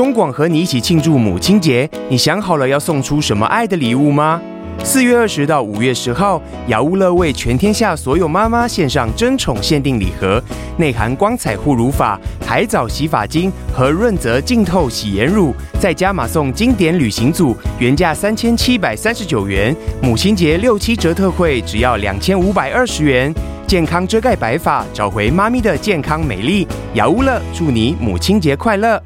中广和你一起庆祝母亲节，你想好了要送出什么爱的礼物吗？四月二十到五月十号，雅乌乐为全天下所有妈妈献上争宠限定礼盒，内含光彩护乳法、海藻洗发精和润泽净透洗颜乳，再加码送经典旅行组，原价三千七百三十九元，母亲节六七折特惠只要两千五百二十元。健康遮盖白发，找回妈咪的健康美丽。雅乌乐祝你母亲节快乐！